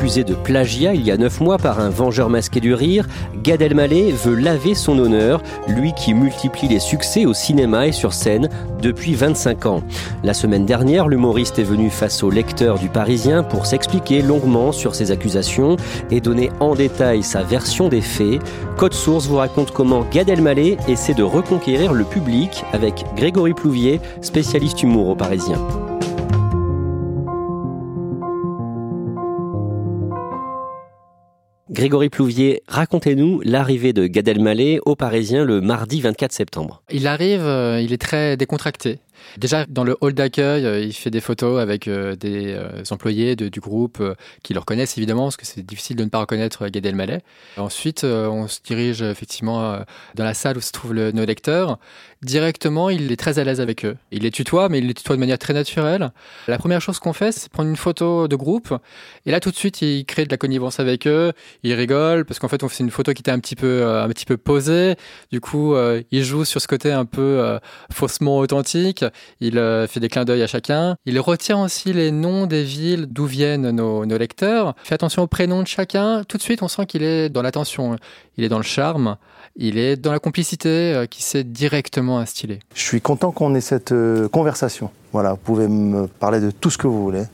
Accusé de plagiat il y a neuf mois par un vengeur masqué du rire, Gad Elmaleh veut laver son honneur, lui qui multiplie les succès au cinéma et sur scène depuis 25 ans. La semaine dernière, l'humoriste est venu face aux lecteurs du Parisien pour s'expliquer longuement sur ses accusations et donner en détail sa version des faits. Code Source vous raconte comment Gad Elmaleh essaie de reconquérir le public avec Grégory Plouvier, spécialiste humour au Parisien. Grégory Plouvier, racontez-nous l'arrivée de Gad Elmaleh au Parisien le mardi 24 septembre. Il arrive, euh, il est très décontracté. Déjà, dans le hall d'accueil, euh, il fait des photos avec euh, des employés du groupe qui le reconnaissent évidemment, parce que c'est difficile de ne pas reconnaître Gad Elmaleh. Ensuite, on se dirige effectivement dans la salle où se trouvent nos lecteurs. Directement, il est très à l'aise avec eux. Il les tutoie, mais il les tutoie de manière très naturelle. La première chose qu'on fait, c'est prendre une photo de groupe. Et là, tout de suite, il crée de la connivence avec eux. Il rigole, parce qu'en fait, on fait une photo qui était un petit peu posée. Du coup, il joue sur ce côté un peu faussement authentique. Il euh, fait des clins d'œil à chacun. Il retient aussi les noms des villes d'où viennent nos, nos lecteurs. Il fait attention aux prénoms de chacun. Tout de suite, on sent qu'il est dans l'attention. Il est dans le charme. Il est dans la complicité euh, qui s'est directement instillée. Je suis content qu'on ait cette euh, conversation. Voilà, vous pouvez me parler de tout ce que vous voulez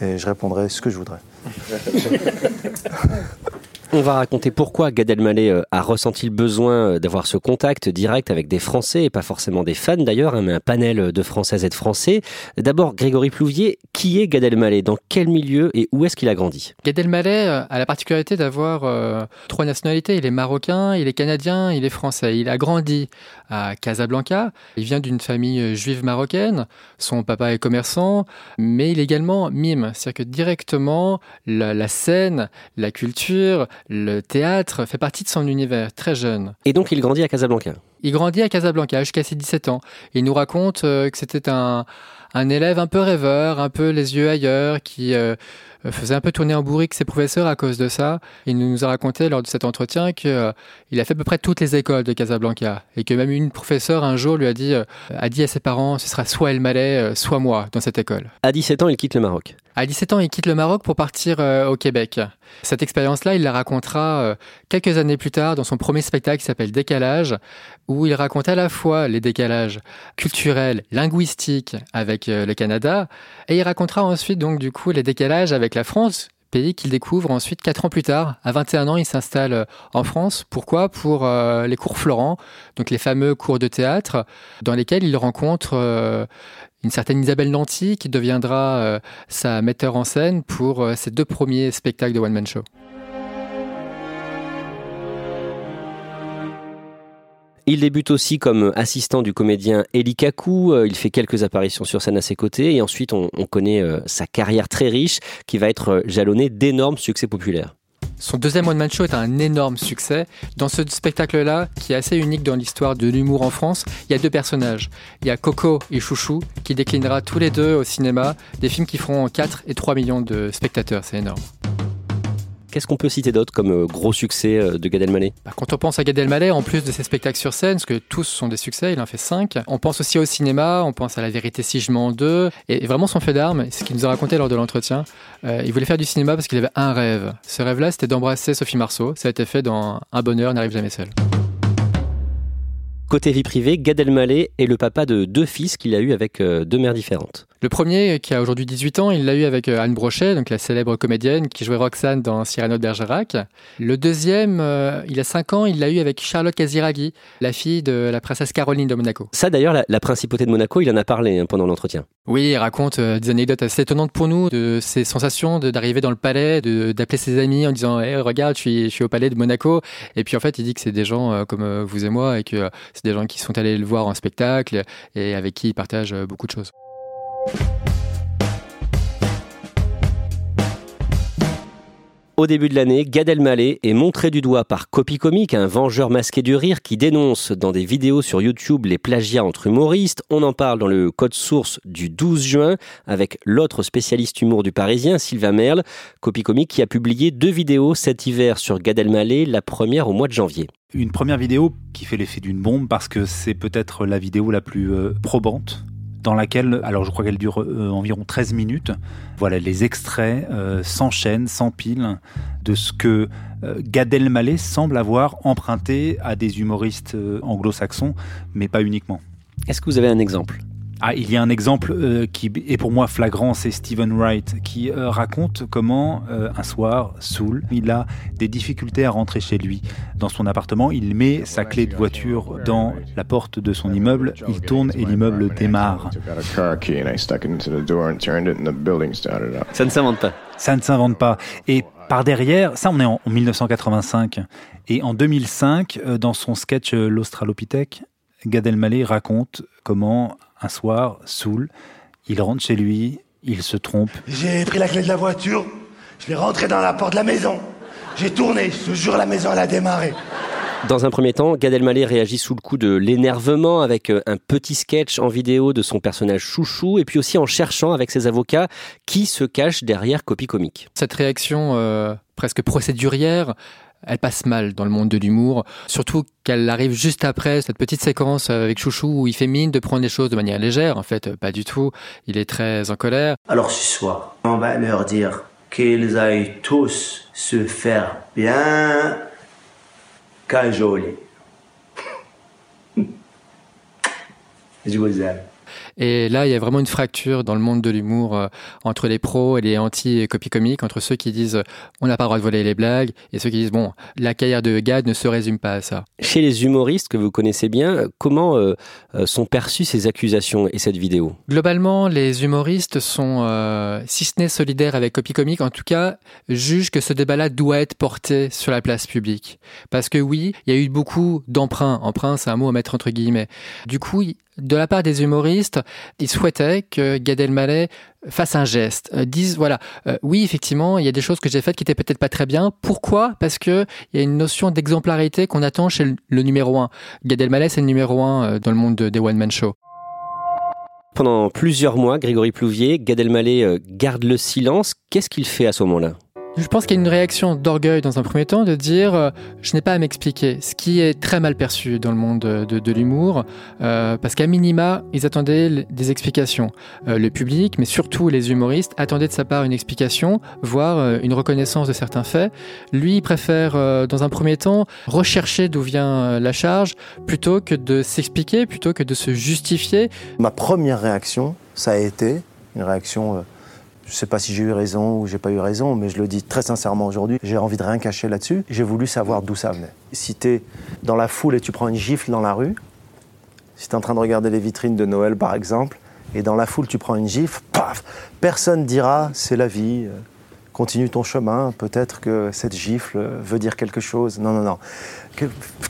et je répondrai ce que je voudrais. On va raconter pourquoi Gad Elmaleh euh, a ressenti le besoin euh, d'avoir ce contact direct avec des Français, et pas forcément des fans d'ailleurs, hein, mais un panel de Françaises et de Français. D'abord, Grégory Plouvier, qui est Gad Elmaleh? Dans quel milieu et où est-ce qu'il a grandi? Gad Elmaleh euh, a la particularité d'avoir trois nationalités. Il est marocain, il est canadien, il est français. Il a grandi à Casablanca. Il vient d'une famille juive marocaine. Son papa est commerçant, mais il est également mime. C'est-à-dire que directement, la scène, la culture, le théâtre fait partie de son univers très jeune. Et donc il grandit à Casablanca Il grandit à Casablanca jusqu'à ses 17 ans. Il nous raconte euh, que c'était un, un élève un peu rêveur, un peu les yeux ailleurs, qui euh, faisait un peu tourner en bourrique ses professeurs à cause de ça. Il nous a raconté lors de cet entretien qu'il euh, a fait à peu près toutes les écoles de Casablanca et que même une professeure un jour lui a dit, a dit à ses parents, ce sera soit El Malais, soit moi dans cette école. À 17 ans, il quitte le Maroc. À 17 ans, il quitte le Maroc pour partir au Québec. Cette expérience-là, il la racontera quelques années plus tard dans son premier spectacle qui s'appelle Décalage, où il raconte à la fois les décalages culturels, linguistiques avec euh, le Canada, et il racontera ensuite donc du coup les décalages avec la France, pays qu'il découvre ensuite quatre ans plus tard. À 21 ans, il s'installe euh, en France. Pourquoi? Pour euh, les cours Florent, donc les fameux cours de théâtre, dans lesquels il rencontre une certaine Isabelle Nanty qui deviendra sa metteur en scène pour ses deux premiers spectacles de One Man Show. Il débute aussi comme assistant du comédien Eli. Euh, il fait quelques apparitions sur scène à ses côtés. Et ensuite, on, connaît euh, sa carrière très riche qui va être euh, jalonnée d'énormes succès populaires. Son deuxième One Man Show est un énorme succès. Dans ce spectacle-là, qui est assez unique dans l'histoire de l'humour en France, il y a deux personnages. Il y a Coco et Chouchou, qui déclinera tous les deux au cinéma des films qui feront 4 et 3 millions de spectateurs. C'est énorme. Qu'est-ce qu'on peut citer d'autre comme euh, gros succès euh, de Gad Elmaleh? Bah, Quand on pense à Gad Elmaleh, en plus de ses spectacles sur scène, parce que tous sont des succès, il en fait cinq, on pense aussi au cinéma, on pense à La vérité si je mens 2, et vraiment son fait d'armes, ce qu'il nous a raconté lors de l'entretien, euh, il voulait faire du cinéma parce qu'il avait un rêve. Ce rêve-là, c'était d'embrasser Sophie Marceau. Ça a été fait dans Un bonheur n'arrive jamais seul. Côté vie privée, Gad Elmaleh est le papa de deux fils qu'il a eu avec deux mères différentes. Le premier, qui a aujourd'hui 18 ans, il l'a eu avec euh, Anne Brochet, donc la célèbre comédienne qui jouait Roxane dans Cyrano de Bergerac. Le deuxième, euh, il a 5 ans, il l'a eu avec Charlotte Casiraghi, la fille de la princesse Caroline de Monaco. Ça d'ailleurs, la, principauté de Monaco, il en a parlé hein, pendant l'entretien. Oui, il raconte des anecdotes assez étonnantes pour nous, de ses sensations d'arriver dans le palais, d'appeler ses amis en disant hey, regarde, je suis, je suis au palais de Monaco ». Et puis en fait, il dit que c'est des gens comme vous et moi et que des gens qui sont allés le voir en spectacle et avec qui il partage beaucoup de choses. Au début de l'année, Gad Elmaleh est montré du doigt par Copy Comic, un vengeur masqué du rire qui dénonce dans des vidéos sur YouTube les plagiats entre humoristes. On en parle dans le code source du 12 juin avec l'autre spécialiste humour du Parisien, Sylvain Merle. Copy Comic qui a publié deux vidéos cet hiver sur Gad Elmaleh, la première au mois de janvier. Une première vidéo qui fait l'effet d'une bombe parce que c'est peut-être la vidéo la plus euh, probante dans laquelle, alors je crois qu'elle dure euh, environ 13 minutes, voilà, les extraits euh, s'enchaînent, s'empilent de ce que euh, Gad Elmaleh semble avoir emprunté à des humoristes anglo-saxons, mais pas uniquement. Est-ce que vous avez un exemple? Ah, il y a un exemple euh, qui est pour moi flagrant, c'est Stephen Wright qui euh, raconte comment euh, un soir, saoul, il a des difficultés à rentrer chez lui. Dans son appartement, il met sa clé de voiture dans la porte de son immeuble, il tourne et l'immeuble démarre. Ça ne s'invente pas. Ça ne s'invente pas. Et par derrière, ça on est en 1985. Et en 2005, dans son sketch L'Australopithèque, Gad Elmaleh raconte comment un soir, saoul, il rentre chez lui, il se trompe. J'ai pris la clé de la voiture, je l'ai rentré dans la porte de la maison. J'ai tourné, ce jour la maison elle a démarré. Dans un premier temps, Gad Elmaleh réagit sous le coup de l'énervement avec euh, un petit sketch en vidéo de son personnage chouchou et puis aussi en cherchant avec ses avocats qui se cache derrière Copy Comique. Cette réaction euh, presque procédurière elle passe mal dans le monde de l'humour, surtout qu'elle arrive juste après cette petite séquence avec Chouchou où il fait mine de prendre les choses de manière légère. En fait, pas du tout. Il est très en colère. Alors ce soir, on va leur dire qu'ils aillent tous se faire bien cajoler. Je vous aime. Et là, il y a vraiment une fracture dans le monde de l'humour euh, entre les pros et les anti-copy comiques, entre ceux qui disent on n'a pas le droit de voler les blagues et ceux qui disent bon, la carrière de Gad ne se résume pas à ça. Chez les humoristes que vous connaissez bien, comment euh, euh, sont perçues ces accusations et cette vidéo? Globalement, les humoristes sont, si ce n'est solidaires avec copy comique, en tout cas, jugent que ce débat-là doit être porté sur la place publique. Parce que oui, il y a eu beaucoup d'emprunts. Emprunt, c'est un mot à mettre entre guillemets. Du coup, de la part des humoristes, ils souhaitaient que Gad Elmaleh fasse un geste, euh, dise voilà, euh, oui effectivement, il y a des choses que j'ai faites qui étaient peut-être pas très bien. Pourquoi? Parce que il y a une notion d'exemplarité qu'on attend chez le, numéro un. Gad Elmaleh c'est le numéro un euh, dans le monde des one man show. Pendant plusieurs mois, Grégory Plouvier, Gad Elmaleh garde le silence. Qu'est-ce qu'il fait à ce moment-là? Je pense qu'il y a une réaction d'orgueil dans un premier temps de dire euh, je n'ai pas à m'expliquer, ce qui est très mal perçu dans le monde de, l'humour, euh, parce qu'à minima, ils attendaient des explications. Euh, le public, mais surtout les humoristes, attendaient de sa part une explication, voire une reconnaissance de certains faits. Lui, il préfère, dans un premier temps, rechercher d'où vient la charge, plutôt que de s'expliquer, plutôt que de se justifier. Ma première réaction, ça a été une réaction je ne sais pas si j'ai eu raison ou j'ai pas eu raison, mais je le dis très sincèrement aujourd'hui, j'ai envie de rien cacher là-dessus. J'ai voulu savoir d'où ça venait. Si tu es dans la foule et tu prends une gifle dans la rue, si tu es en train de regarder les vitrines de Noël par exemple, et dans la foule tu prends une gifle, paf, personne dira c'est la vie, euh, continue ton chemin, peut-être que cette gifle veut dire quelque chose. Non, non, non.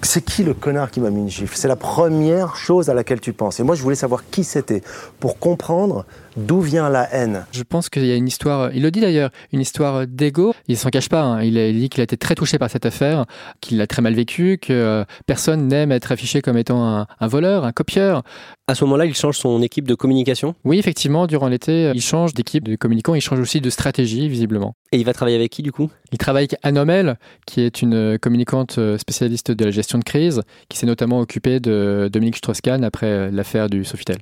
C'est qui le connard qui m'a mis une gifle? C'est la première chose à laquelle tu penses. Et moi, je voulais savoir qui c'était pour comprendre D'où vient la haine Je pense qu'il y a une histoire, il le dit d'ailleurs, une histoire d'ego. Il s'en cache pas. hein. Il, a- il dit qu'il a été très touché par cette affaire, qu'il l'a très mal vécu, que euh, personne n'aime être affiché comme étant un, un voleur, un copieur. À ce moment-là, il change son équipe de communication? Oui, effectivement, durant l'été, euh, il change d'équipe de communicants, il change aussi de stratégie, visiblement. et il va travailler avec qui du coup? Il travaille avec Anne Homel, qui est une euh, communicante euh, spécialiste de la gestion de crise, qui s'est notamment occupée de Dominique Strauss-Kahn après euh, l'affaire du Sofitel.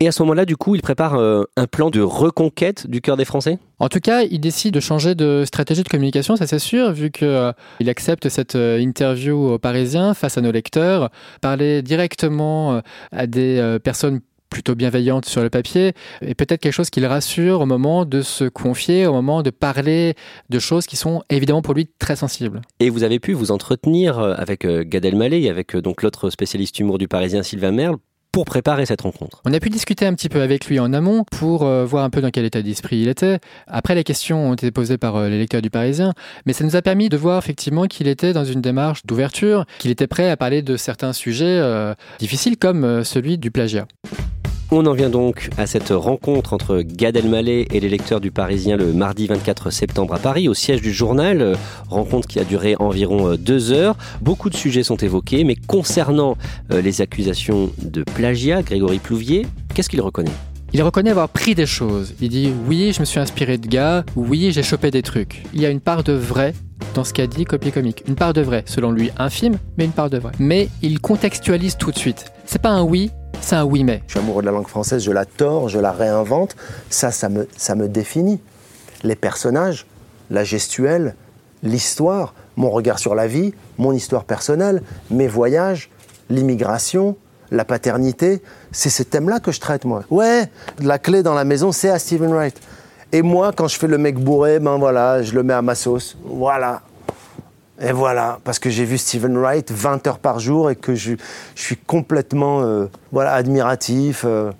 Et à ce moment-là, du coup, il prépare euh, un plan de reconquête du cœur des Français? En tout cas, il décide de changer de stratégie de communication, ça c'est sûr, vu qu'il accepte cette euh, interview aux Parisiens face à nos lecteurs, parler directement euh, à des euh, personnes plutôt bienveillantes sur le papier, et peut-être quelque chose qui le rassure au moment de se confier, au moment de parler de choses qui sont évidemment pour lui très sensibles. Et vous avez pu vous entretenir euh, avec euh, Gad Elmaleh et avec euh, donc l'autre spécialiste humour du Parisien, Sylvain Merle, pour préparer cette rencontre. On a pu discuter un petit peu avec lui en amont pour euh, voir un peu dans quel état d'esprit il était. Après, les questions ont été posées par euh, les lecteurs du Parisien, mais ça nous a permis de voir effectivement qu'il était dans une démarche d'ouverture, qu'il était prêt à parler de certains sujets euh, difficiles comme celui du plagiat. On en vient donc à cette rencontre entre Gad Elmaleh et les lecteurs du Parisien le mardi 24 septembre à Paris, au siège du journal. Rencontre qui a duré environ euh, deux heures. Beaucoup de sujets sont évoqués, mais concernant euh, les accusations de plagiat, Grégory Plouvier, qu'est-ce qu'il reconnaît? Il reconnaît avoir pris des choses. Il dit oui, je me suis inspiré de gars, oui, j'ai chopé des trucs. Il y a une part de vrai dans ce qu'a dit Copier Comique. Une part de vrai, selon lui infime, mais une part de vrai. Mais il contextualise tout de suite. C'est pas un oui, c'est un oui mais. Je suis amoureux de la langue française, je la tords, je la réinvente. Ça, ça me, ça me définit. Les personnages, la gestuelle, l'histoire, mon regard sur la vie, mon histoire personnelle, mes voyages, l'immigration, la paternité, c'est ces thèmes-là que je traite, moi. Ouais, la clé dans la maison, c'est à Stephen Wright. Et moi, quand je fais le mec bourré, ben voilà, je le mets à ma sauce. Voilà. Et voilà, parce que j'ai vu Stephen Wright 20 heures par jour et que je, je suis complètement euh, voilà, admiratif. euh,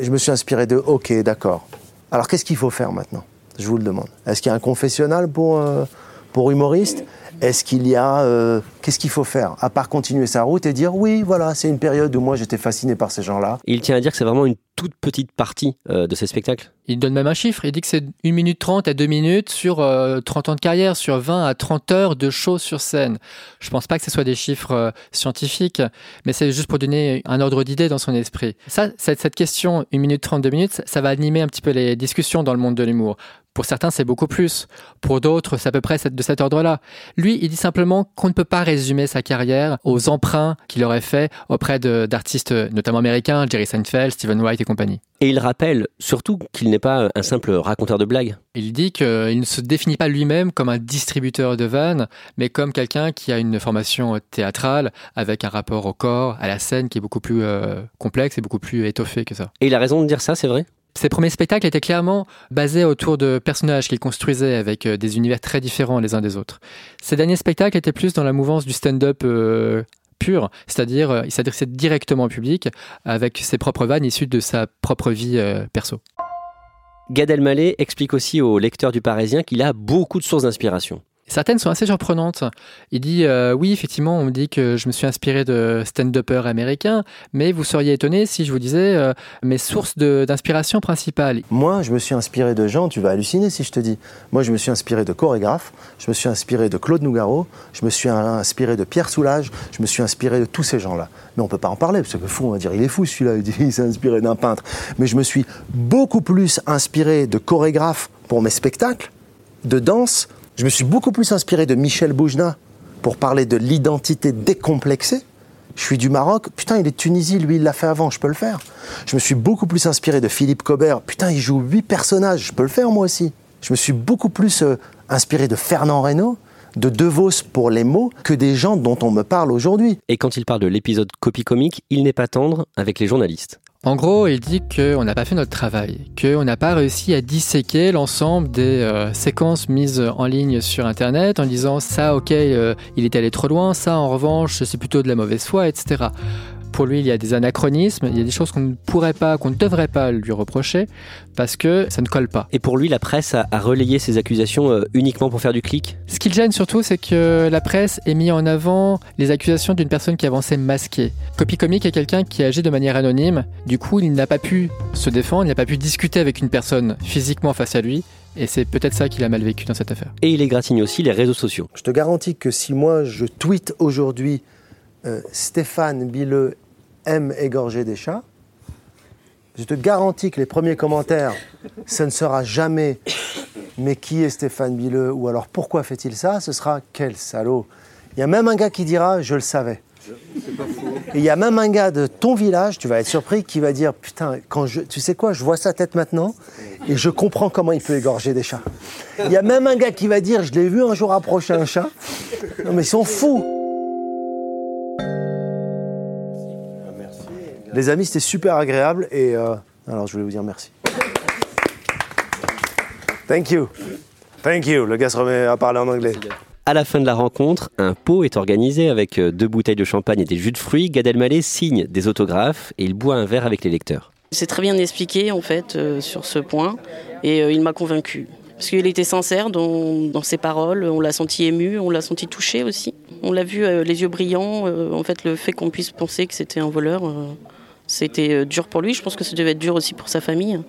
je me suis inspiré de OK, d'accord. Alors qu'est-ce qu'il faut faire maintenant? Je vous le demande. Est-ce qu'il y a un confessionnal pour, euh, pour humoriste? Est-ce qu'il y a. euh, qu'est-ce qu'il faut faire À part continuer sa route et dire oui, voilà, c'est une période où moi j'étais fasciné par ces gens-là. Il tient à dire que c'est vraiment une toute petite partie euh, de ces spectacles. Il donne même un chiffre, il dit que c'est 1 minute 30 à 2 minutes sur euh, 30 ans de carrière, sur 20 à 30 heures de show sur scène. Je pense pas que ce soit des chiffres euh, scientifiques, mais c'est juste pour donner un ordre d'idée dans son esprit. Ça, cette, cette question 1 minute 30, 2 minutes, ça, ça va animer un petit peu les discussions dans le monde de l'humour. Pour certains, c'est beaucoup plus. Pour d'autres, c'est à peu près de cet ordre-là. Lui, il dit simplement qu'on ne peut pas résumer sa carrière aux emprunts qu'il aurait fait auprès d'artistes, notamment américains, Jerry Seinfeld, Stephen Wright et compagnie. Et il rappelle surtout qu'il n'est pas un simple raconteur de blagues. Il dit qu'il ne se définit pas lui-même comme un distributeur de vannes, mais comme quelqu'un qui a une formation théâtrale avec un rapport au corps, à la scène qui est beaucoup plus euh, complexe et beaucoup plus étoffé que ça. Et il a raison de dire ça, c'est vrai? Ses premiers spectacles étaient clairement basés autour de personnages qu'il construisait avec euh, des univers très différents les uns des autres. Ses derniers spectacles étaient plus dans la mouvance du stand-up euh, pur, c'est-à-dire euh, il directement au public avec ses propres vannes issues de sa propre vie perso. Gad Elmaleh explique aussi aux lecteurs du Parisien qu'il a beaucoup de sources d'inspiration. Certaines sont assez surprenantes. Il dit euh, oui, effectivement, on me dit que je me suis inspiré de stand-uppers américains, mais vous seriez étonné si je vous disais euh, mes sources d'inspiration principales. Moi, je me suis inspiré de gens, tu vas halluciner si je te dis. Moi, je me suis inspiré de chorégraphes, je me suis inspiré de Claude Nougaro, je me suis inspiré de Pierre Soulages, je me suis inspiré de tous ces gens-là. Mais on peut pas en parler, parce que fou, on va dire, il est fou celui-là, il s'est inspiré d'un peintre. Mais je me suis beaucoup plus inspiré de chorégraphes pour mes spectacles, de danse. Je me suis beaucoup plus inspiré de Michel Boujna pour parler de l'identité décomplexée. Je suis du Maroc, putain, il est de Tunisie, lui, il l'a fait avant, je peux le faire. Je me suis beaucoup plus inspiré de Philippe Cobert, putain, il joue huit personnages, je peux le faire moi aussi. Je me suis beaucoup plus euh, inspiré de Fernand Reynaud, de De Vos pour les mots, que des gens dont on me parle aujourd'hui. Et quand il parle de l'épisode copie comique, il n'est pas tendre avec les journalistes. En gros, il dit qu'on n'a pas fait notre travail, qu'on n'a pas réussi à disséquer l'ensemble des euh, séquences mises en ligne sur Internet en disant ça, ok, euh, il est allé trop loin, ça, en revanche, c'est plutôt de la mauvaise foi, etc. pour lui, il y a des anachronismes, il y a des choses qu'on ne pourrait pas, qu'on ne devrait pas lui reprocher parce que ça ne colle pas. Et pour lui, la presse a, relayé ces accusations euh, uniquement pour faire du clic? Ce qui le gêne surtout, c'est que la presse ait mis en avant les accusations d'une personne qui avançait masquée. Copy Comic est quelqu'un qui agit de manière anonyme, du coup, il n'a pas pu se défendre, il n'a pas pu discuter avec une personne physiquement face à lui, et c'est peut-être ça qu'il a mal vécu dans cette affaire. Et il égratigne aussi les réseaux sociaux. Je te garantis que si moi je tweete aujourd'hui euh, Stéphane Billeux aime égorger des chats, je te garantis que les premiers commentaires, ce ne sera jamais mais qui est Stéphane Billeux ou alors pourquoi fait-il ça Ce sera quel salaud. Il y a même un gars qui dira je le savais. Il y a même un gars de ton village, tu vas être surpris, qui va dire Putain, quand je, tu sais quoi, je vois sa tête maintenant et je comprends comment il peut égorger des chats. Il y a même un gars qui va dire Je l'ai vu un jour approcher un chat. Non, mais ils sont fous. Les amis, c'était super agréable et euh, alors je voulais vous dire merci. Thank you. Thank you. Le gars se remet à parler en anglais. À la fin de la rencontre, un pot est organisé avec euh, deux bouteilles de champagne et des jus de fruits. Gad Elmaleh signe des autographes et il boit un verre avec les lecteurs. C'est très bien expliqué en fait euh, sur ce point et euh, il m'a convaincu. Parce qu'il était sincère dans, dans, ses paroles, on l'a senti ému, on l'a senti touché aussi. On l'a vu les yeux brillants, en fait le fait qu'on puisse penser que c'était un voleur, c'était dur pour lui, je pense que ça devait être dur aussi pour sa famille.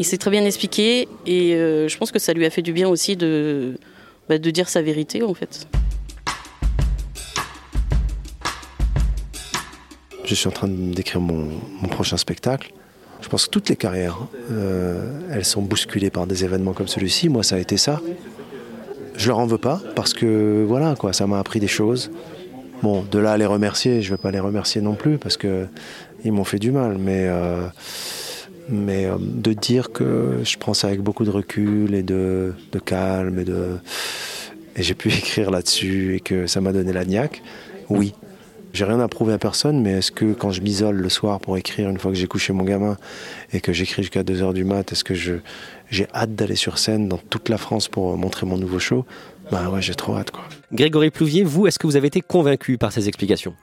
Il s'est très bien expliqué et je pense que ça lui a fait du bien aussi de, bah, dire sa vérité en fait. Je suis en train d'écrire mon, prochain spectacle. Je pense que toutes les carrières, euh, elles sont bousculées par des événements comme celui-ci. Moi, ça a été ça. Je leur en veux pas parce que voilà quoi, ça m'a appris des choses. Bon, de là à les remercier, je vais pas les remercier non plus parce que ils m'ont fait du mal, mais euh, mais euh, de dire que je prends ça avec beaucoup de recul et de, calme et j'ai pu écrire là-dessus et que ça m'a donné la niaque, oui. J'ai rien à prouver à personne, mais est-ce que quand je m'isole le soir pour écrire, une fois que j'ai couché mon gamin et que j'écris jusqu'à 2h du mat, est-ce que j'ai hâte d'aller sur scène dans toute la France pour montrer mon nouveau show? Bah ouais, j'ai trop hâte. Grégory Plouvier, vous, est-ce que vous avez été convaincu par ces explications?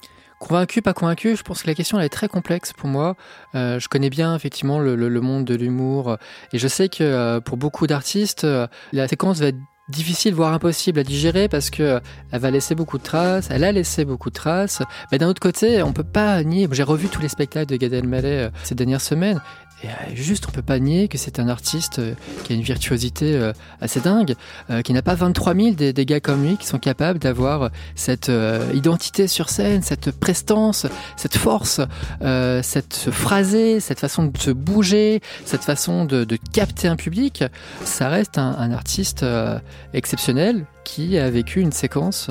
Convaincu, pas convaincu, je pense que la question elle est très complexe pour moi. Euh, je connais bien effectivement le, le, monde de l'humour et je sais que euh, pour beaucoup d'artistes, euh, la séquence va être difficile, voire impossible à digérer parce que elle va laisser beaucoup de traces, elle a laissé beaucoup de traces. Mais d'un autre côté, on peut pas nier. J'ai revu tous les spectacles de Gad Elmaleh ces dernières semaines euh, juste, on peut pas nier que c'est un artiste euh, qui a une virtuosité euh, assez dingue, qui n'a pas 23 000 des, gars comme lui qui sont capables d'avoir cette identité sur scène, cette prestance, cette force, cette phrasé, cette façon de se bouger, cette façon de, capter un public. Ça reste un artiste exceptionnel qui a vécu une séquence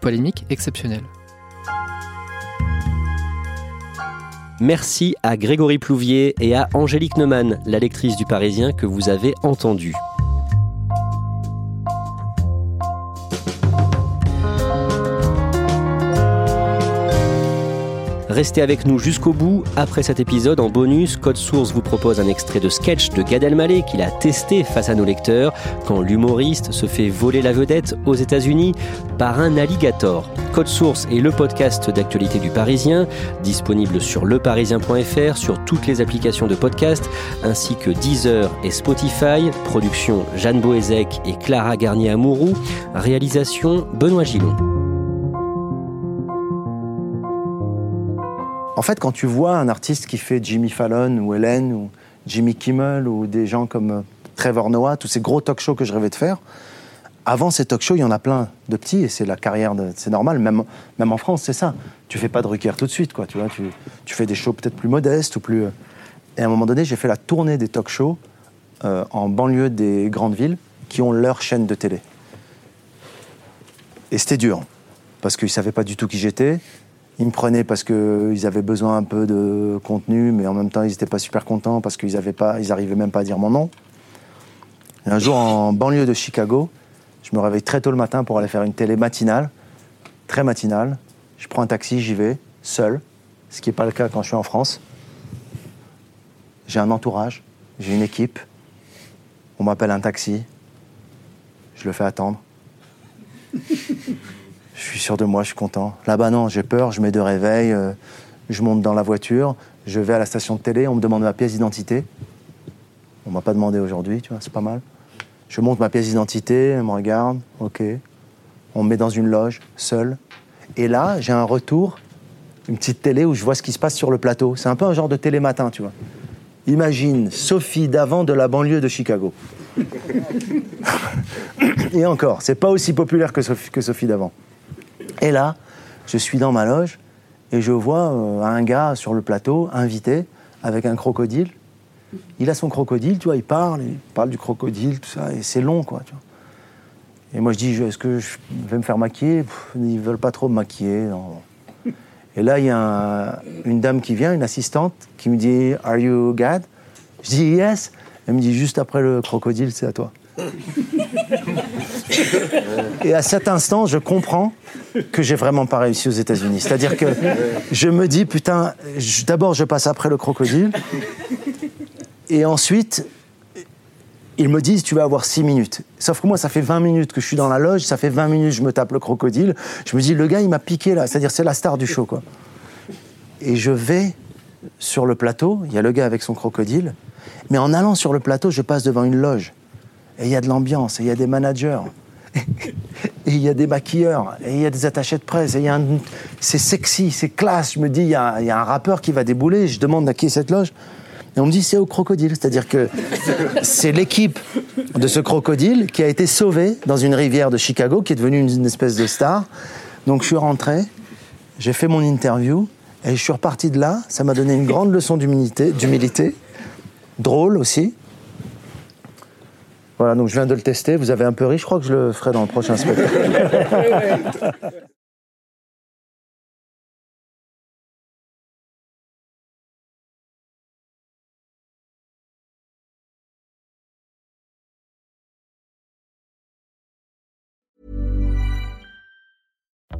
polémique exceptionnelle. Merci à Grégory Plouvier et à Angélique Neumann, la lectrice du Parisien que vous avez entendue. Restez avec nous jusqu'au bout. Après cet épisode, en bonus, Code Source vous propose un extrait de sketch de Gad Elmaleh qu'il a testé face à nos lecteurs quand l'humoriste se fait voler la vedette aux États-Unis par un alligator. Code Source est le podcast d'actualité du Parisien, disponible sur leparisien.fr, sur toutes les applications de podcast, ainsi que Deezer et Spotify. Production Jeanne Boézek et Clara Garnier-Amouroux. Réalisation Benoît Gillon. En fait, quand tu vois un artiste qui fait Jimmy Fallon ou Hélène ou Jimmy Kimmel ou des gens comme euh, Trevor Noah, tous ces gros talk shows que je rêvais de faire, avant ces talk shows, il y en a plein de petits et c'est la carrière, c'est normal, même, même en France, c'est ça. Tu fais pas de Rucker tout de suite, quoi, tu vois, tu, tu fais des shows peut-être plus modestes ou plus. Euh, et à un moment donné, j'ai fait la tournée des talk shows euh, en banlieue des grandes villes qui ont leur chaîne de télé. Et c'était dur parce qu'ils savaient pas du tout qui j'étais. Ils me prenaient parce qu'ils avaient besoin un peu de contenu, mais en même temps, ils n'étaient pas super contents parce qu'ils n'arrivaient même pas à dire mon nom. Et un jour, en banlieue de Chicago, je me réveille très tôt le matin pour aller faire une télé matinale, très matinale. Je prends un taxi, j'y vais, seul, ce qui n'est pas le cas quand je suis en France. J'ai un entourage, j'ai une équipe. On m'appelle un taxi. Je le fais attendre. Je suis sûr de moi, je suis content. Là-bas, non, j'ai peur, je mets de réveil, euh, Je monte dans la voiture, je vais à la station de télé, on me demande ma pièce d'identité. On m'a pas demandé aujourd'hui, tu vois, c'est pas mal. Je monte ma pièce d'identité, elle me regarde, ok. On me met dans une loge, seul. Et là, j'ai un retour, une petite télé où je vois ce qui se passe sur le plateau. C'est un peu un genre de télématin, tu vois. Imagine Sophie d'avant de la banlieue de Chicago. Et encore, c'est pas aussi populaire que Sophie, d'avant. Et là, je suis dans ma loge et je vois euh, un gars sur le plateau, invité, avec un crocodile. Il a son crocodile, tu vois, il parle, il parle du crocodile, tout ça, et c'est long, quoi, tu vois. Et moi, je dis, est-ce que je vais me faire maquiller? Pff, Ils veulent pas trop me maquiller. Et là, il y a un- une dame qui vient, une assistante, qui me dit, Are you God Je dis, Yes. Elle me dit, juste après le crocodile, c'est à toi. Et à cet instant, je comprends que j'ai vraiment pas réussi aux États-Unis. C'est-à-dire que je me dis, putain, d'abord, je passe après le crocodile. Et ensuite, ils me disent, tu vas avoir 6 minutes. Sauf que moi, ça fait 20 minutes que je suis dans la loge, ça fait 20 minutes que je me tape le crocodile. Je me dis, le gars, il m'a piqué là. C'est-à-dire, c'est la star du show, quoi. Et je vais sur le plateau, il y a le gars avec son crocodile. Mais en allant sur le plateau, je passe devant une loge. Et il y a de l'ambiance, et il y a des managers. Et il y a des maquilleurs, et il y a des attachés de presse, c'est sexy, c'est classe. Je me dis, il y, a, il y a un rappeur qui va débouler, je demande à qui est cette loge. Et on me dit, c'est au crocodile. C'est-à-dire que c'est l'équipe de ce crocodile qui a été sauvé dans une rivière de Chicago, qui est devenue une, espèce de star. Donc je suis rentré, j'ai fait mon interview, et je suis reparti de là. Ça m'a donné une grande leçon d'humilité, drôle aussi. Voilà, donc je viens de le tester. Vous avez un peu ri, je crois que je le ferai dans le prochain spectacle.